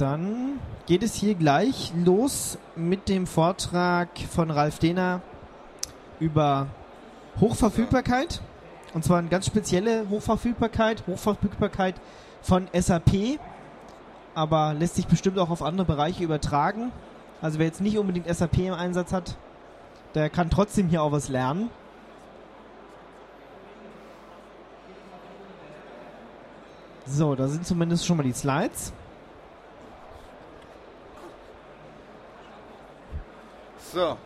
Dann geht es hier gleich los mit dem Vortrag von Ralf Dehner über Hochverfügbarkeit. Und zwar eine ganz spezielle Hochverfügbarkeit, Hochverfügbarkeit von SAP, aber lässt sich bestimmt auch auf andere Bereiche übertragen. Also wer jetzt nicht unbedingt SAP im Einsatz hat, der kann trotzdem hier auch was lernen. So, da sind zumindest schon mal die Slides. So.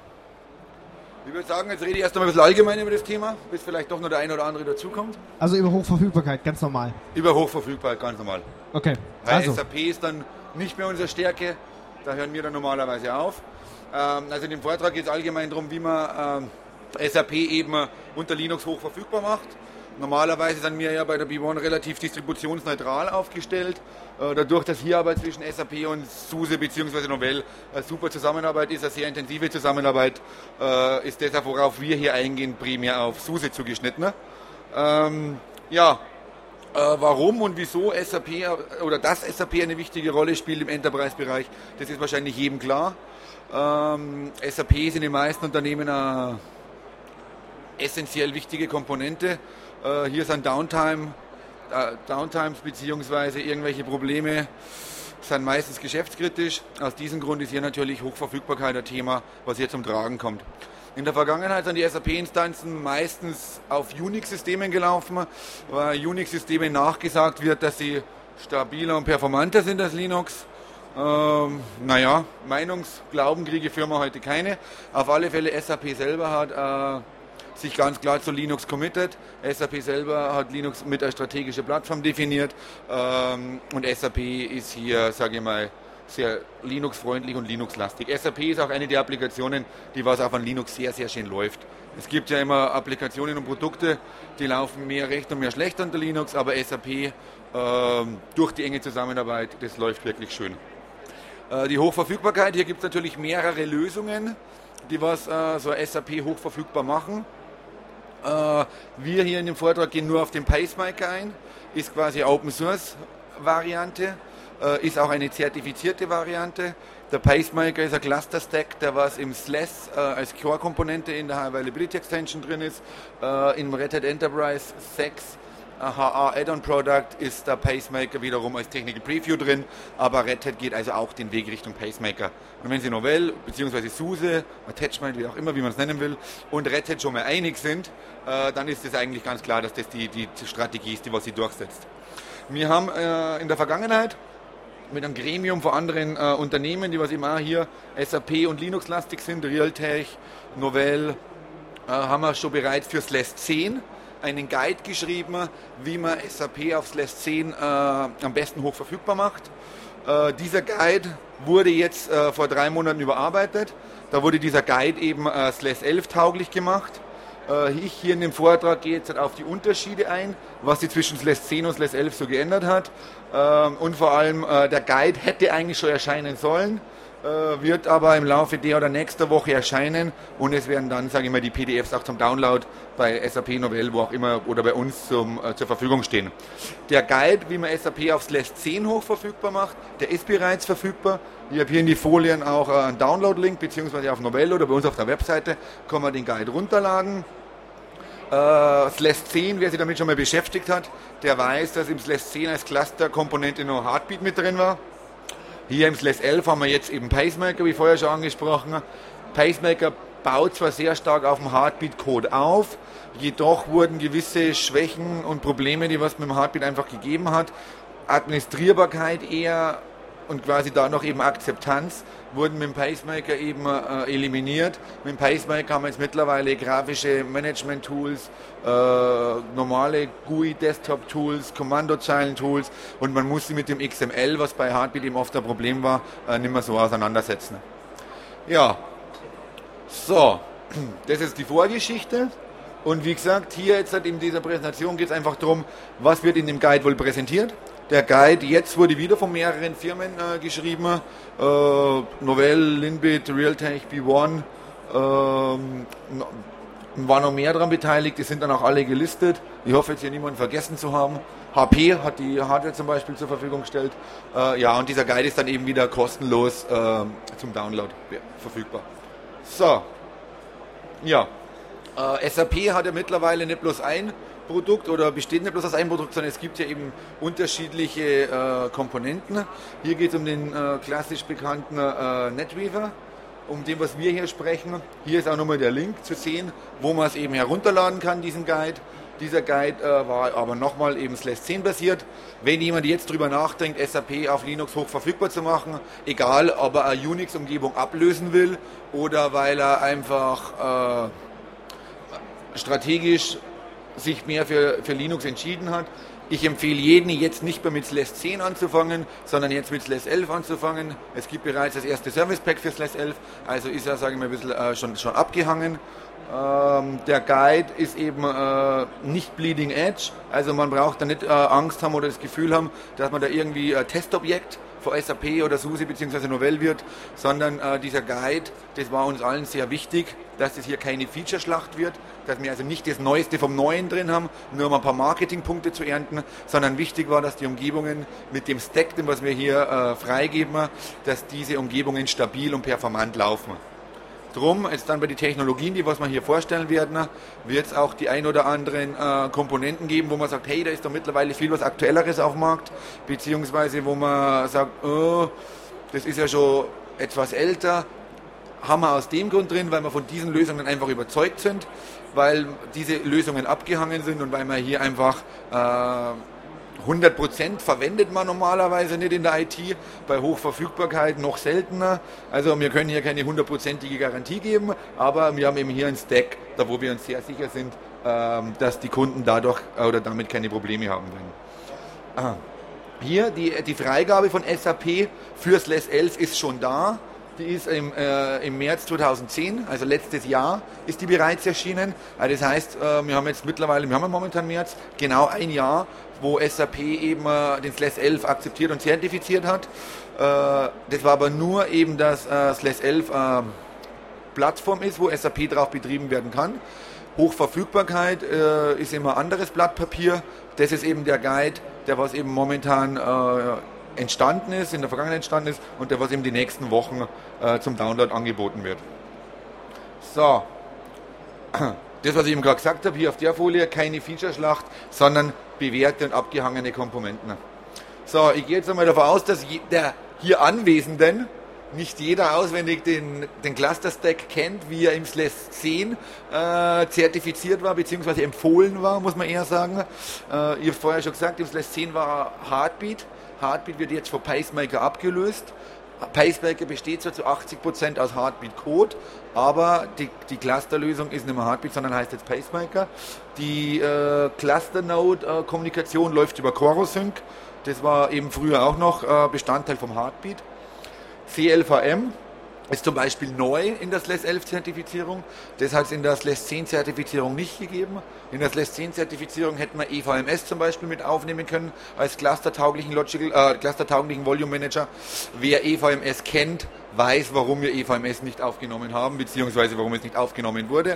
Ich würde sagen, jetzt rede ich erst einmal ein bisschen allgemein über das Thema, bis vielleicht doch noch der eine oder andere dazukommt. Also über Hochverfügbarkeit, ganz normal. Über Hochverfügbarkeit, ganz normal. Okay. Weil Also, SAP ist dann nicht mehr unsere Stärke, da hören wir dann normalerweise auf. Ähm, also in dem Vortrag geht es allgemein darum, wie man ähm, SAP eben unter Linux hochverfügbar macht. Normalerweise sind wir ja bei der B1 relativ distributionsneutral aufgestellt. Äh, dadurch, dass hier aber zwischen SAP und SUSE bzw. Novell eine super Zusammenarbeit ist, eine sehr intensive Zusammenarbeit, äh, ist deshalb, worauf wir hier eingehen, primär auf SUSE zugeschnitten. Ähm, ja, äh, warum und wieso SAP oder dass SAP eine wichtige Rolle spielt im Enterprise-Bereich, das ist wahrscheinlich jedem klar. Ähm, SAP ist in den meisten Unternehmen eine essentiell wichtige Komponente. Äh, hier sind Downtime, äh, Downtimes bzw. irgendwelche Probleme sind meistens geschäftskritisch. Aus diesem Grund ist hier natürlich Hochverfügbarkeit ein Thema, was hier zum Tragen kommt. In der Vergangenheit sind die SAP-Instanzen meistens auf Unix-Systemen gelaufen, weil Unix-Systemen nachgesagt wird, dass sie stabiler und performanter sind als Linux. Ähm, naja, Meinungsglauben kriege Firma heute keine. Auf alle Fälle SAP selber hat äh, sich ganz klar zu Linux committed. SAP selber hat Linux mit als strategische Plattform definiert ähm, und SAP ist hier, sage ich mal, sehr Linux-freundlich und Linux-lastig. SAP ist auch eine der Applikationen, die was auf an Linux sehr, sehr schön läuft. Es gibt ja immer Applikationen und Produkte, die laufen mehr recht und mehr schlecht unter Linux, aber SAP ähm, durch die enge Zusammenarbeit, das läuft wirklich schön. Äh, die Hochverfügbarkeit, hier gibt es natürlich mehrere Lösungen, die was äh, so SAP hochverfügbar machen. Äh, wir hier in dem Vortrag gehen nur auf den Pacemaker ein, ist quasi Open Source Variante, äh, ist auch eine zertifizierte Variante. Der Pacemaker ist ein Cluster Stack, der was im SLES äh, als Core-Komponente in der High Availability Extension drin ist. Im Red Hat Enterprise 6 HA Add-on Product ist der Pacemaker wiederum als Technical Preview drin, aber Red Hat geht also auch den Weg Richtung Pacemaker. Und wenn Sie Novell bzw. SUSE, Attachment, wie auch immer, wie man es nennen will, und Red Hat schon mal einig sind, äh, dann ist es eigentlich ganz klar, dass das die, die Strategie ist, die was sie durchsetzt. Wir haben äh, in der Vergangenheit mit einem Gremium von anderen äh, Unternehmen, die was immer hier SAP und Linux-lastig sind, Realtech, Novell, äh, haben wir schon bereits für SLES 10 einen Guide geschrieben, wie man SAP auf SLES 10 äh, am besten hoch verfügbar macht. Äh, dieser Guide wurde jetzt äh, vor drei Monaten überarbeitet. Da wurde dieser Guide eben äh, SLES 11 tauglich gemacht. Äh, ich hier in dem Vortrag gehe jetzt auf die Unterschiede ein, was sich zwischen SLES 10 und SLES 11 so geändert hat. Ähm, und vor allem äh, der Guide hätte eigentlich schon erscheinen sollen wird aber im Laufe der oder nächster Woche erscheinen und es werden dann, sage ich mal, die PDFs auch zum Download bei SAP Novell, wo auch immer, oder bei uns zum, äh, zur Verfügung stehen. Der Guide, wie man SAP auf Slash 10 hoch verfügbar macht, der ist bereits verfügbar. Ich habe hier in die Folien auch äh, einen Download-Link, beziehungsweise auf Novell oder bei uns auf der Webseite kann man den Guide runterladen. Äh, Slash 10, wer sich damit schon mal beschäftigt hat, der weiß, dass im Slash 10 als Cluster-Komponente noch Heartbeat mit drin war. Hier im SLES 11 haben wir jetzt eben Pacemaker, wie vorher schon angesprochen. Pacemaker baut zwar sehr stark auf dem Heartbeat-Code auf, jedoch wurden gewisse Schwächen und Probleme, die was mit dem Heartbeat einfach gegeben hat, Administrierbarkeit eher und quasi da noch eben Akzeptanz, wurden mit dem Pacemaker eben äh, eliminiert. Mit dem Pacemaker haben wir jetzt mittlerweile grafische Management-Tools, äh, normale GUI-Desktop-Tools, Kommandozeilen-Tools und man muss sie mit dem XML, was bei Heartbeat eben oft ein Problem war, äh, nicht mehr so auseinandersetzen. Ja, so, das ist die Vorgeschichte. Und wie gesagt, hier jetzt in dieser Präsentation geht es einfach darum, was wird in dem Guide wohl präsentiert. Der Guide jetzt wurde wieder von mehreren Firmen äh, geschrieben. Äh, Novell, Linbit, Realtech, B1. Ähm, war noch mehr daran beteiligt. Die sind dann auch alle gelistet. Ich hoffe jetzt hier niemanden vergessen zu haben. HP hat die Hardware zum Beispiel zur Verfügung gestellt. Äh, ja, und dieser Guide ist dann eben wieder kostenlos äh, zum Download verfügbar. So, ja, äh, SAP hat ja mittlerweile nicht bloß ein Produkt oder besteht nicht bloß aus einem Produkt, sondern es gibt ja eben unterschiedliche äh, Komponenten. Hier geht es um den äh, klassisch bekannten äh, NetWeaver, um den, was wir hier sprechen. Hier ist auch nochmal der Link zu sehen, wo man es eben herunterladen kann, diesen Guide. Dieser Guide äh, war aber nochmal eben Slash 10 basiert. Wenn jemand jetzt drüber nachdenkt, SAP auf Linux hoch verfügbar zu machen, egal ob er eine Unix-Umgebung ablösen will oder weil er einfach äh, strategisch sich mehr für, für Linux entschieden hat. Ich empfehle jeden jetzt nicht mehr mit Slash 10 anzufangen, sondern jetzt mit Slash 11 anzufangen. Es gibt bereits das erste Service Pack für Slash 11, also ist er, sage ich mal, ein bisschen äh, schon, schon abgehangen. Ähm, der Guide ist eben äh, nicht Bleeding Edge, also man braucht da nicht äh, Angst haben oder das Gefühl haben, dass man da irgendwie ein Testobjekt von SAP oder SUSE bzw. Novell wird, sondern äh, dieser Guide, das war uns allen sehr wichtig, dass es hier keine Featureschlacht wird, dass wir also nicht das Neueste vom Neuen drin haben, nur um ein paar Marketingpunkte zu ernten, sondern wichtig war, dass die Umgebungen mit dem Stack, was wir hier äh, freigeben, dass diese Umgebungen stabil und performant laufen. Drum, jetzt dann bei den Technologien, die was wir hier vorstellen werden, wird es auch die ein oder anderen äh, Komponenten geben, wo man sagt, hey, da ist doch mittlerweile viel was Aktuelleres auf dem Markt, beziehungsweise wo man sagt, oh, das ist ja schon etwas älter, haben wir aus dem Grund drin, weil wir von diesen Lösungen einfach überzeugt sind, weil diese Lösungen abgehangen sind und weil wir hier einfach äh, 100% verwendet man normalerweise nicht in der IT, bei Hochverfügbarkeit noch seltener. Also wir können hier keine hundertprozentige Garantie geben, aber wir haben eben hier ein Stack, da wo wir uns sehr sicher sind, ähm, dass die Kunden dadurch oder damit keine Probleme haben werden. Hier die, die Freigabe von SAP fürs LES 11 ist schon da. Die ist im, äh, im März 2010, also letztes Jahr, ist die bereits erschienen. Also das heißt, äh, wir haben jetzt mittlerweile, wir haben momentan März, genau ein Jahr, wo SAP eben äh, den SLES 11 akzeptiert und zertifiziert hat. Äh, das war aber nur eben, dass äh, SLES 11 äh, Plattform ist, wo SAP drauf betrieben werden kann. Hochverfügbarkeit ist immer anderes Blatt Papier. Das ist eben der Guide, der was eben momentan entstanden ist, in der Vergangenheit entstanden ist und der was eben die nächsten Wochen äh, zum Download angeboten wird. So, das was ich eben gerade gesagt habe, hier auf der Folie, keine Featureschlacht, sondern bewährte und abgehangene Komponenten. So, ich gehe jetzt einmal davon aus, dass der hier Anwesenden nicht jeder auswendig den, den Cluster Stack kennt, wie er im Slash 10 äh, zertifiziert war, beziehungsweise empfohlen war, muss man eher sagen. Äh, ihr habt vorher schon gesagt, im Slash 10 war Heartbeat. Heartbeat wird jetzt von Pacemaker abgelöst. Pacemaker besteht zwar zu 80% aus Heartbeat-Code, aber die, die Clusterlösung ist nicht mehr Heartbeat, sondern heißt jetzt Pacemaker. Die äh, Cluster-Node-Kommunikation läuft über CoroSync. Das war eben früher auch noch äh, Bestandteil vom Heartbeat. CLVM ist zum Beispiel neu in der SLES 11 Zertifizierung. Das hat es in der SLES 10 Zertifizierung nicht gegeben. In der SLES 10 Zertifizierung hätten wir EVMS zum Beispiel mit aufnehmen können als clustertauglichen, Logical, äh, clustertauglichen Volume Manager. Wer EVMS kennt, weiß, warum wir EVMS nicht aufgenommen haben, beziehungsweise warum es nicht aufgenommen wurde.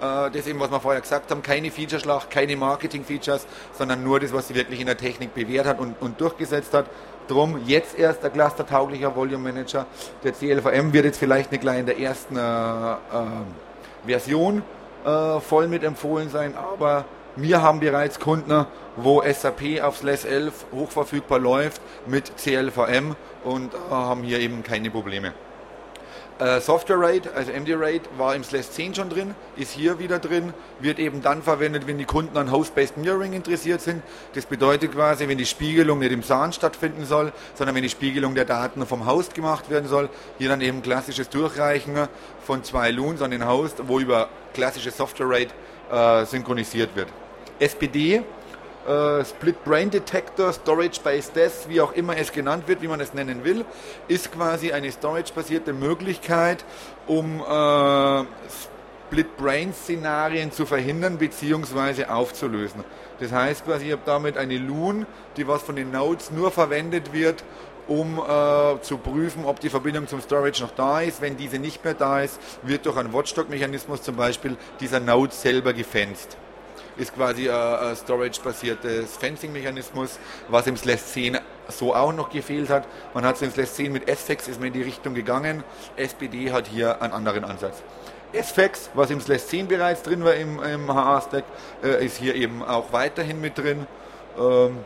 Äh, das eben, was wir vorher gesagt haben, keine Featureschlacht, keine Marketing-Features, sondern nur das, was sie wirklich in der Technik bewährt hat und, und durchgesetzt hat. Drum jetzt erst der clustertauglicher Volume Manager. Der CLVM wird jetzt vielleicht nicht gleich in der ersten äh, äh, Version äh, voll mit empfohlen sein, aber wir haben bereits Kunden, wo SAP auf SLES 11 hochverfügbar läuft mit CLVM und äh, haben hier eben keine Probleme. Äh, Software Rate, also MD Rate, war im SLES 10 schon drin, ist hier wieder drin, wird eben dann verwendet, wenn die Kunden an Host-Based Mirroring interessiert sind. Das bedeutet quasi, wenn die Spiegelung nicht im SAN stattfinden soll, sondern wenn die Spiegelung der Daten vom Host gemacht werden soll, hier dann eben klassisches Durchreichen von zwei Loons an den Host, wo über klassische Software Rate äh, synchronisiert wird. SPD äh, Split Brain Detector, Storage Based Death, wie auch immer es genannt wird, wie man es nennen will, ist quasi eine Storage-basierte Möglichkeit, um äh, Split Brain Szenarien zu verhindern bzw. aufzulösen. Das heißt quasi, ich habe damit eine Loon, die was von den Nodes nur verwendet wird, um äh, zu prüfen, ob die Verbindung zum Storage noch da ist. Wenn diese nicht mehr da ist, wird durch einen Watchdog-Mechanismus zum Beispiel dieser Node selber gefenst. Ist quasi ein Storage-basiertes Fencing-Mechanismus, was im Slash 10 so auch noch gefehlt hat. Man hat es im Slash 10 mit SFX ist man in die Richtung gegangen. SPD hat hier einen anderen Ansatz. SFX, was im Slash 10 bereits drin war im, im HA-Stack, äh, ist hier eben auch weiterhin mit drin, ähm,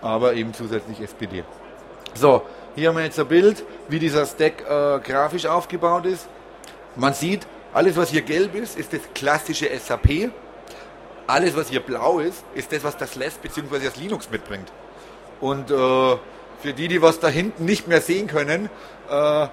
aber eben zusätzlich SPD. So, hier haben wir jetzt ein Bild, wie dieser Stack äh, grafisch aufgebaut ist. Man sieht, alles was hier gelb ist, ist das klassische SAP. Alles was hier blau ist, ist das, was das Slash bzw. das Linux mitbringt. Und äh, für die, die was da hinten nicht mehr sehen können, äh,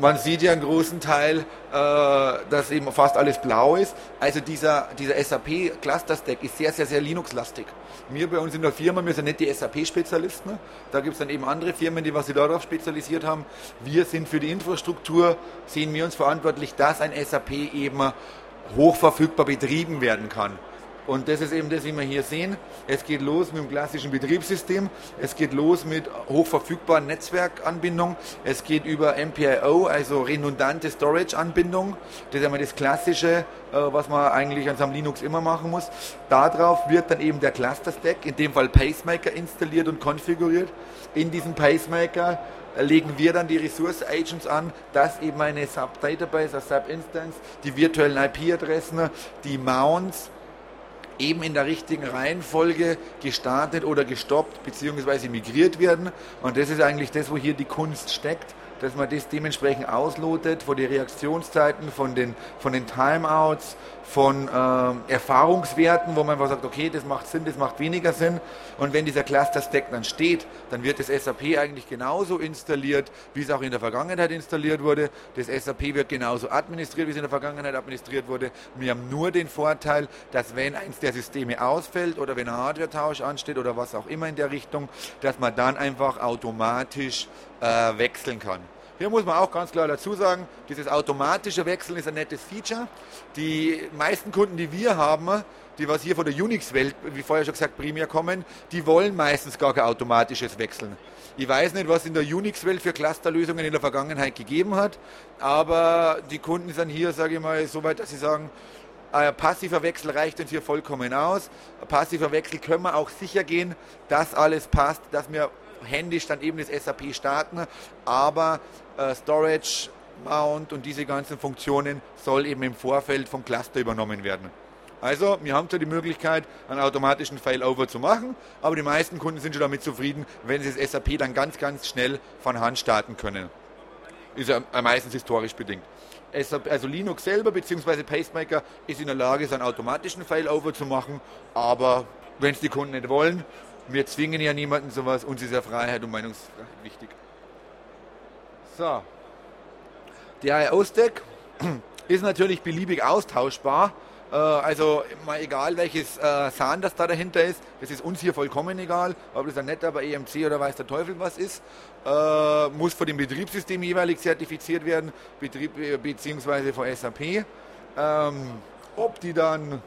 man sieht ja einen großen Teil, äh, dass eben fast alles blau ist. Also dieser, dieser SAP Cluster Stack ist sehr, sehr, sehr Linux-lastig. Wir bei uns in der Firma, wir sind nicht die SAP-Spezialisten. Da gibt es dann eben andere Firmen, die was sich darauf spezialisiert haben. Wir sind für die Infrastruktur, sehen wir uns verantwortlich, dass ein SAP eben hochverfügbar betrieben werden kann. Und das ist eben das, wie wir hier sehen. Es geht los mit dem klassischen Betriebssystem. Es geht los mit hochverfügbaren Netzwerkanbindung. Es geht über MPIO, also redundante Storage-Anbindung. Das ist einmal das Klassische, äh, was man eigentlich an seinem Linux immer machen muss. Darauf wird dann eben der Cluster-Stack, in dem Fall Pacemaker, installiert und konfiguriert. In diesem Pacemaker legen wir dann die Resource Agents an, dass eben eine Sub-Database, eine Sub-Instance, die virtuellen IP-Adressen, die Mounts, eben in der richtigen Reihenfolge gestartet oder gestoppt bzw. migriert werden. Und das ist eigentlich das, wo hier die Kunst steckt, dass man das dementsprechend auslotet von den Reaktionszeiten, von den, von den Timeouts, von äh, Erfahrungswerten, wo man einfach sagt, okay, das macht Sinn, das macht weniger Sinn. Und wenn dieser Cluster-Stack dann steht, dann wird das SAP eigentlich genauso installiert, wie es auch in der Vergangenheit installiert wurde. Das SAP wird genauso administriert, wie es in der Vergangenheit administriert wurde. Wir haben nur den Vorteil, dass wenn eins der Systeme ausfällt oder wenn ein Hardware-Tausch ansteht oder was auch immer in der Richtung, dass man dann einfach automatisch äh, wechseln kann. Hier muss man auch ganz klar dazu sagen, dieses automatische Wechseln ist ein nettes Feature. Die meisten Kunden, die wir haben, die was hier von der Unix-Welt, wie vorher schon gesagt, primär kommen, die wollen meistens gar kein automatisches Wechseln. Ich weiß nicht, was in der Unix-Welt für Clusterlösungen in der Vergangenheit gegeben hat, aber die Kunden sind hier, sage ich mal, so weit, dass sie sagen, ein passiver Wechsel reicht uns hier vollkommen aus. Ein passiver Wechsel können wir auch sicher gehen, dass alles passt, dass wir händisch dann eben das SAP starten, aber äh, Storage, Mount und diese ganzen Funktionen soll eben im Vorfeld vom Cluster übernommen werden. Also, wir haben zwar die Möglichkeit, einen automatischen Failover zu machen, aber die meisten Kunden sind schon damit zufrieden, wenn sie das SAP dann ganz, ganz schnell von Hand starten können. Ist ja meistens historisch bedingt. Also Linux selber bzw. Pacemaker ist in der Lage, seinen automatischen Failover zu machen, aber wenn es die Kunden nicht wollen, wir zwingen ja niemanden sowas, uns ist ja Freiheit und Meinungsfreiheit wichtig. So. Der IO-Stack ist natürlich beliebig austauschbar. Äh, also mal egal welches äh, SAN das da dahinter ist, das ist uns hier vollkommen egal, ob das ein netter bei EMC oder weiß der Teufel was ist, äh, muss von dem Betriebssystem jeweilig zertifiziert werden, Betrieb, äh, beziehungsweise von SAP. Ähm, ob die dann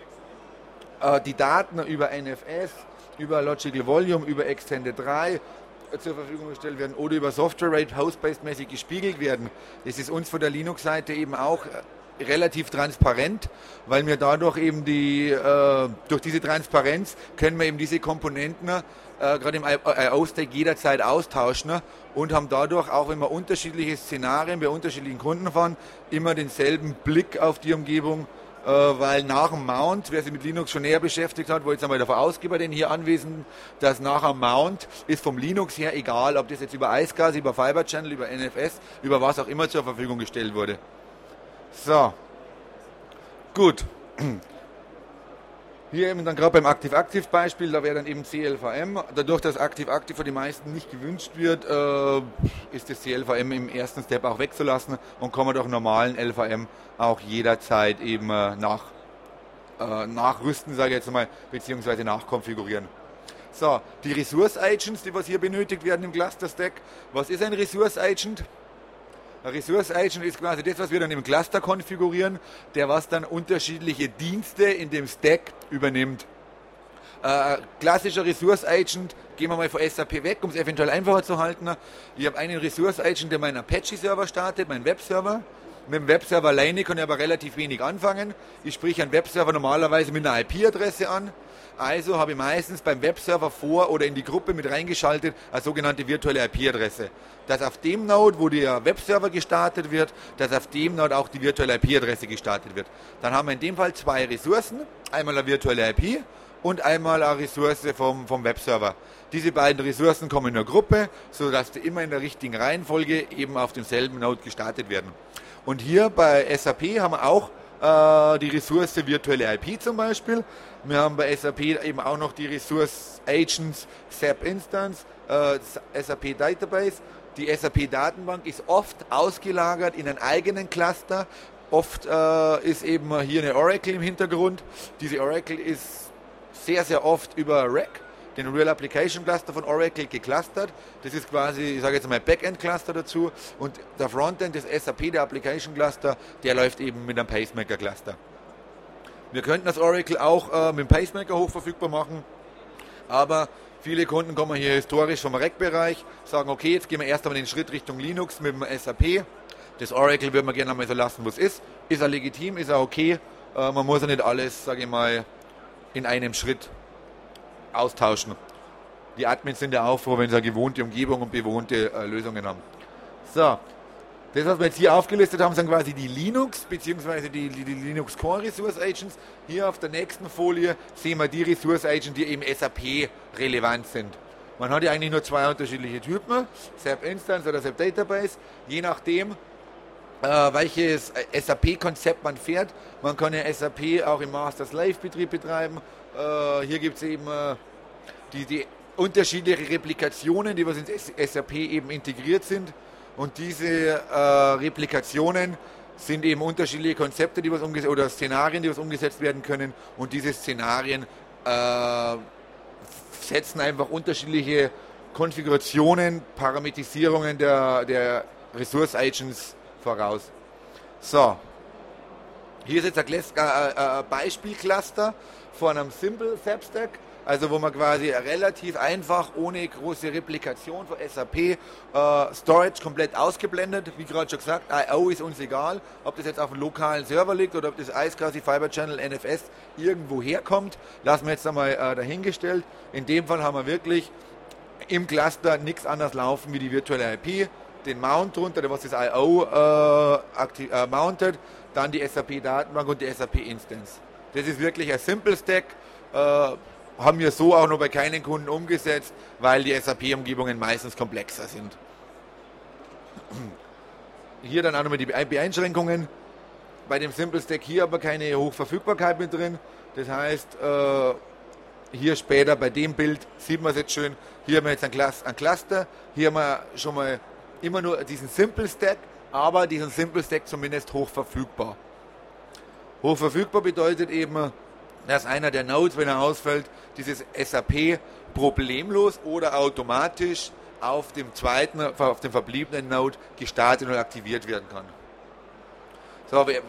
die Daten über NFS über Logical Volume, über Extended 3 zur Verfügung gestellt werden oder über Software Rate host-based mäßig gespiegelt werden. Das ist uns von der Linux-Seite eben auch äh, relativ transparent, weil wir dadurch eben die, äh, durch diese Transparenz können wir eben diese Komponenten äh, gerade im IO-Stack jederzeit austauschen und haben dadurch, auch wenn wir unterschiedliche Szenarien bei unterschiedlichen Kunden fahren, immer denselben Blick auf die Umgebung äh, weil nach dem Mount, wer sich mit Linux schon näher beschäftigt hat, wo jetzt einmal davon ausgehe bei den hier Anwesenden, dass nach dem Mount ist vom Linux her egal, ob das jetzt über iSCSI, über Fiber Channel, über NFS, über was auch immer zur Verfügung gestellt wurde. So. Gut. Hier eben dann gerade beim Aktiv-Aktiv-Beispiel, da wäre dann eben CLVM. Dadurch, dass Aktiv-Aktiv für die meisten nicht gewünscht wird, äh, ist das CLVM im ersten Step auch wegzulassen und kann man durch normalen LVM auch jederzeit eben äh, nach, äh, nachrüsten, sage ich jetzt mal, beziehungsweise nachkonfigurieren. So, die Resource Agents, die was hier benötigt werden im Cluster Stack. Was ist ein Resource Agent? Resource Agent ist quasi das, was wir dann im Cluster konfigurieren, der was dann unterschiedliche Dienste in dem Stack übernimmt. Äh, klassischer Resource Agent, gehen wir mal von SAP weg, um es eventuell einfacher zu halten. Ich habe einen Resource Agent, der meinen Apache-Server startet, meinen Webserver. Mit dem Webserver alleine kann ich aber relativ wenig anfangen. Ich spreche einen Webserver normalerweise mit einer IP-Adresse an. Also habe ich meistens beim Webserver vor oder in die Gruppe mit reingeschaltet eine sogenannte virtuelle IP-Adresse. Dass auf dem Node, wo der Webserver gestartet wird, dass auf dem Node auch die virtuelle IP-Adresse gestartet wird. Dann haben wir in dem Fall zwei Ressourcen. Einmal eine virtuelle IP und einmal eine Ressource vom, vom Webserver. Diese beiden Ressourcen kommen in eine Gruppe, sodass die immer in der richtigen Reihenfolge eben auf demselben Node gestartet werden. Und hier bei SAP haben wir auch äh, die Ressource virtuelle IP zum Beispiel. Wir haben bei SAP eben auch noch die Ressource Agents SAP Instance, äh, SAP Database. Die SAP Datenbank ist oft ausgelagert in einen eigenen Cluster. Oft äh, ist eben hier eine Oracle im Hintergrund. Diese Oracle ist sehr, sehr oft über RAC, den Real Application Cluster von Oracle, geclustert. Das ist quasi, ich sage jetzt mal, Backend Cluster dazu. Und der Frontend des SAP, der Application Cluster, der läuft eben mit einem Pacemaker Cluster. Wir könnten das Oracle auch äh, mit dem Pacemaker hochverfügbar machen, aber viele Kunden kommen hier historisch vom Rack-Bereich, sagen, okay, jetzt gehen wir erst einmal den Schritt Richtung Linux mit dem SAP. Das Oracle würden wir gerne einmal so lassen, wo es ist. Ist er legitim, ist er okay. Äh, man muss ja nicht alles, sage ich mal, in einem Schritt austauschen. Die Admins sind ja auch froh, wenn sie eine gewohnte Umgebung und bewohnte äh, Lösungen haben. So, das, was wir jetzt hier aufgelistet haben, sind quasi die Linux bzw. Die, die, die, Linux Core Resource Agents. Hier auf der nächsten Folie sehen wir die Resource Agents, die eben SAP relevant sind. Man hat ja eigentlich nur zwei unterschiedliche Typen, SAP Instance oder SAP Database. Je nachdem, äh, welches SAP-Konzept man fährt. Man kann ja SAP auch im Master-Slave-Betrieb betreiben. Äh, hier gibt es eben äh, die, die unterschiedliche Replikationen, die was in SAP eben integriert sind. Und diese äh, Replikationen sind eben unterschiedliche Konzepte, die was umgesetzt oder Szenarien, die was umgesetzt werden können. Und diese Szenarien äh, setzen einfach unterschiedliche Konfigurationen, Parametrisierungen der, der Resource Agents voraus. So, hier ist jetzt ein äh, äh, Beispielcluster von einem Simple Substack, also wo man quasi relativ einfach, ohne große Replikation von SAP, äh, Storage komplett ausgeblendet. Wie gerade schon gesagt, I.O. ist uns egal, ob das jetzt auf einem lokalen Server liegt oder ob das iSCSI Fiber Channel NFS irgendwo herkommt, lassen wir jetzt einmal äh, dahingestellt. In dem Fall haben wir wirklich im Cluster nichts anderes laufen wie die virtuelle IP den Mount drunter, was das I.O. Äh, äh, mountet, dann die SAP-Datenbank und die SAP-Instance. Das ist wirklich ein Simple Stack, äh, haben wir so auch noch bei keinen Kunden umgesetzt, weil die SAP-Umgebungen meistens komplexer sind. Hier dann auch nochmal die Einschränkungen. Bei dem Simple Stack hier aber keine Hochverfügbarkeit mit drin. Das heißt, äh, hier später bei dem Bild sieht man es jetzt schön. Hier haben wir jetzt ein Cluster. Hier haben wir schon mal immer nur diesen Simple Stack, aber diesen Simple Stack zumindest hoch verfügbar. Hoch verfügbar bedeutet eben, dass einer der Nodes, wenn er ausfällt, dieses SAP problemlos oder automatisch auf dem zweiten, auf dem verbliebenen Node gestartet und aktiviert werden kann. So, wer,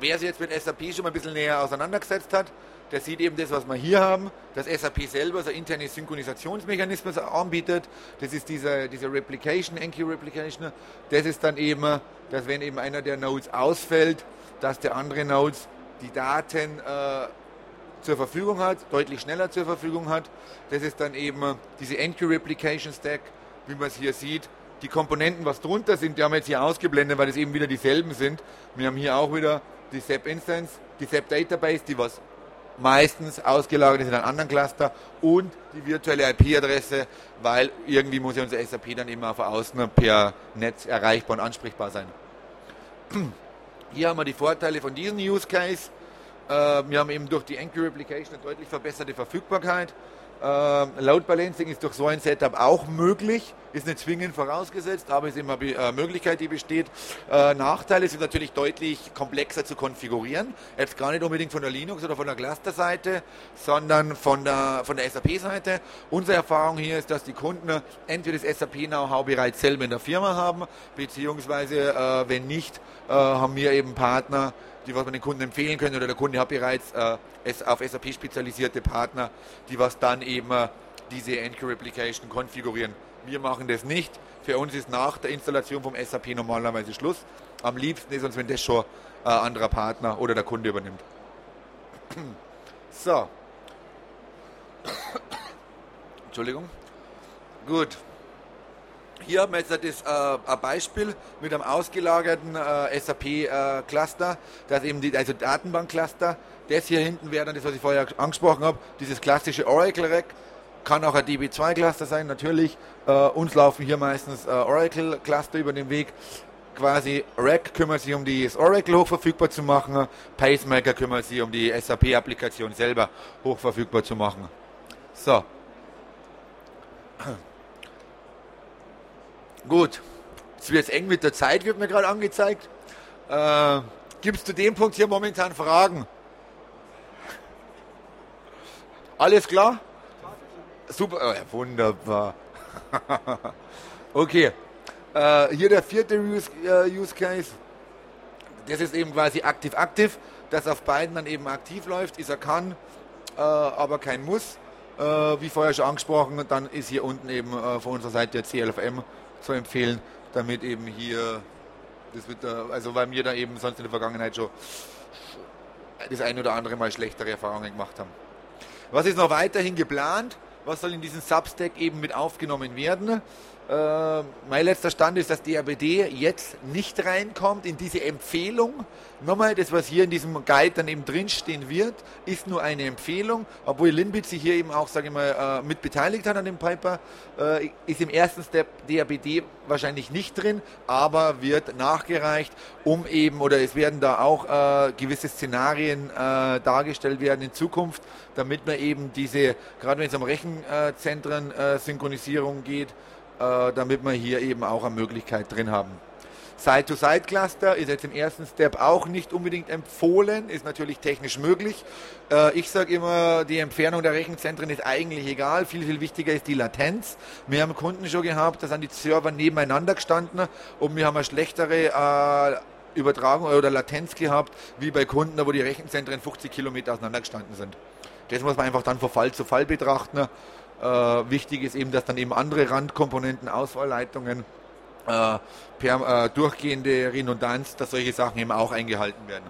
wer sich jetzt mit SAP schon mal ein bisschen näher auseinandergesetzt hat, der sieht eben das, was wir hier haben, dass SAP selber so interne Synchronisationsmechanismus anbietet. Das ist diese, diese Replication, Enqueue Replication. Das ist dann eben, dass wenn eben einer der Nodes ausfällt, dass der andere Nodes die Daten äh, zur Verfügung hat, deutlich schneller zur Verfügung hat. Das ist dann eben diese Enqueue Replication Stack, wie man es hier sieht. Die Komponenten, was drunter sind, die haben wir jetzt hier ausgeblendet, weil es eben wieder dieselben sind. Wir haben hier auch wieder die SAP Instance, die SAP Database, die was meistens ausgelagert ist in einem anderen Cluster und die virtuelle IP-Adresse, weil irgendwie muss ja unser SAP dann immer von außen per Netz erreichbar und ansprechbar sein. Hier haben wir die Vorteile von diesem Use Case. Äh, wir haben eben durch die Anchor Replication eine deutlich verbesserte Verfügbarkeit. Ähm, Load Balancing ist durch so ein Setup auch möglich, ist nicht zwingend vorausgesetzt, aber ist immer eine äh, Möglichkeit, die besteht. Äh, Nachteile sind natürlich deutlich komplexer zu konfigurieren. Jetzt gar nicht unbedingt von der Linux oder von der Cluster-Seite, sondern von der, von der SAP-Seite. Unsere Erfahrung hier ist, dass die Kunden entweder das SAP-Know-how bereits selber in der Firma haben, beziehungsweise äh, wenn nicht, äh, haben wir eben Partner, die was man den Kunden empfehlen können oder der Kunde hat bereits äh, auf SAP spezialisierte Partner, die was dann eben äh, diese Anchor Replication konfigurieren. Wir machen das nicht. Für uns ist nach der Installation vom SAP normalerweise Schluss. Am liebsten ist uns, wenn das schon ein anderer Partner oder der Kunde übernimmt. So. Entschuldigung. Gut. Hier haben wir jetzt äh, ein Beispiel mit einem ausgelagerten äh, SAP-Cluster, äh, das eben die, also Datenbank-Cluster. Das hier hinten wäre dann das, was ich vorher angesprochen habe, dieses klassische Oracle-Rack. Kann auch ein DB2-Cluster sein, natürlich. Uns laufen hier meistens Oracle-Cluster über den Weg. Quasi Rack kümmert sich um das Oracle hochverfügbar zu machen, Pacemaker kümmert sich um die SAP-Applikation selber hochverfügbar zu machen. So. Gut, es wird eng mit der Zeit, wird mir gerade angezeigt. Äh, Gibt es zu dem Punkt hier momentan Fragen? Alles klar? Super, oh, wunderbar. okay, äh, hier der vierte Use, äh, Use Case. Das ist eben quasi aktiv-aktiv, das auf beiden dann eben aktiv läuft, ist er kann, äh, aber kein Muss. Äh, wie vorher schon angesprochen, dann ist hier unten eben äh, von unserer Seite der CLFM zu empfehlen, damit eben hier, das wird also weil wir da eben sonst in der Vergangenheit schon das ein oder andere Mal schlechtere Erfahrungen gemacht haben. Was ist noch weiterhin geplant? Was soll in diesen Substack eben mit aufgenommen werden? Äh, mein letzter Stand ist, dass die RBD jetzt nicht reinkommt in diese Empfehlung. Nochmal, das, was hier in diesem Guide dann eben drinstehen wird, ist nur eine Empfehlung. Obwohl Linbit sich hier eben auch, sage ich mal, äh, mit beteiligt hat an dem Piper, äh, ist im ersten Step DRBD wahrscheinlich nicht drin, aber wird nachgereicht, um eben, oder es werden da auch äh, gewisse Szenarien dargestellt werden in Zukunft, damit man eben diese, gerade wenn es um Rechenzentren-Synchronisierung geht, äh, damit wir hier eben auch eine Möglichkeit drin haben. Side-to-Side-Cluster ist jetzt im ersten Step auch nicht unbedingt empfohlen, ist natürlich technisch möglich. Äh, ich sage immer, die Entfernung der Rechenzentren ist eigentlich egal. Viel, viel wichtiger ist die Latenz. Wir haben Kunden schon gehabt, da sind die Server nebeneinander gestanden und wir haben eine schlechtere äh, Übertragung oder Latenz gehabt, wie bei Kunden, wo die Rechenzentren 50 Kilometer auseinander gestanden sind. Das muss man einfach dann von Fall zu Fall betrachten. Äh, wichtig ist eben, dass dann eben andere Randkomponenten, Auswahlleitungen, äh, per, äh, durchgehende Redundanz, dass solche Sachen eben auch eingehalten werden.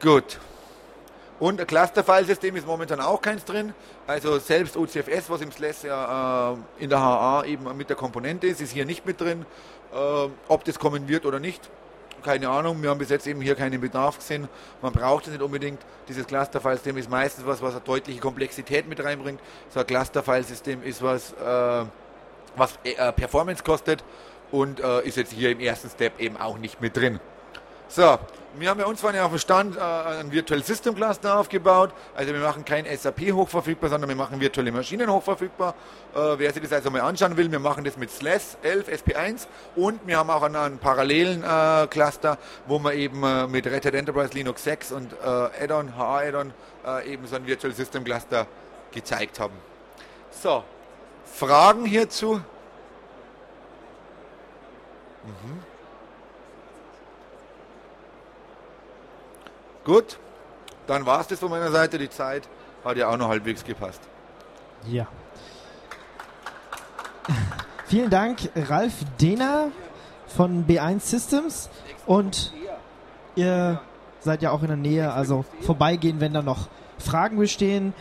Gut. Und ein Cluster-File-System ist momentan auch keins drin. Also selbst OCFS, was im SLES ja äh, in der HA eben mit der Komponente ist, ist hier nicht mit drin. Äh, ob das kommen wird oder nicht, keine Ahnung, wir haben bis jetzt eben hier keinen Bedarf gesehen. Man braucht es nicht unbedingt. Dieses Cluster-File-System ist meistens was, was eine deutliche Komplexität mit reinbringt. So ein Cluster-File-System ist was, äh, was äh, Performance kostet und äh, ist jetzt hier im ersten Step eben auch nicht mit drin. So, wir haben ja uns vorhin auf dem Stand äh, ein Virtual System Cluster aufgebaut. Also wir machen kein SAP hochverfügbar, sondern wir machen virtuelle Maschinen hochverfügbar. Äh, wer sich das also mal anschauen will, wir machen das mit SLES 11 SP1 und wir haben auch einen, einen parallelen äh, Cluster, wo wir eben äh, mit Red Hat Enterprise Linux 6 und äh, Add-on, HA-Add-on äh, eben so ein Virtual System Cluster gezeigt haben. So, Fragen hierzu? Mhm. Gut, dann war es das von meiner Seite. Die Zeit hat ja auch noch halbwegs gepasst. Ja. Vielen Dank, Ralf Dehner von B1 Systems. Und ihr seid ja auch in der Nähe, also vorbeigehen, wenn da noch Fragen bestehen.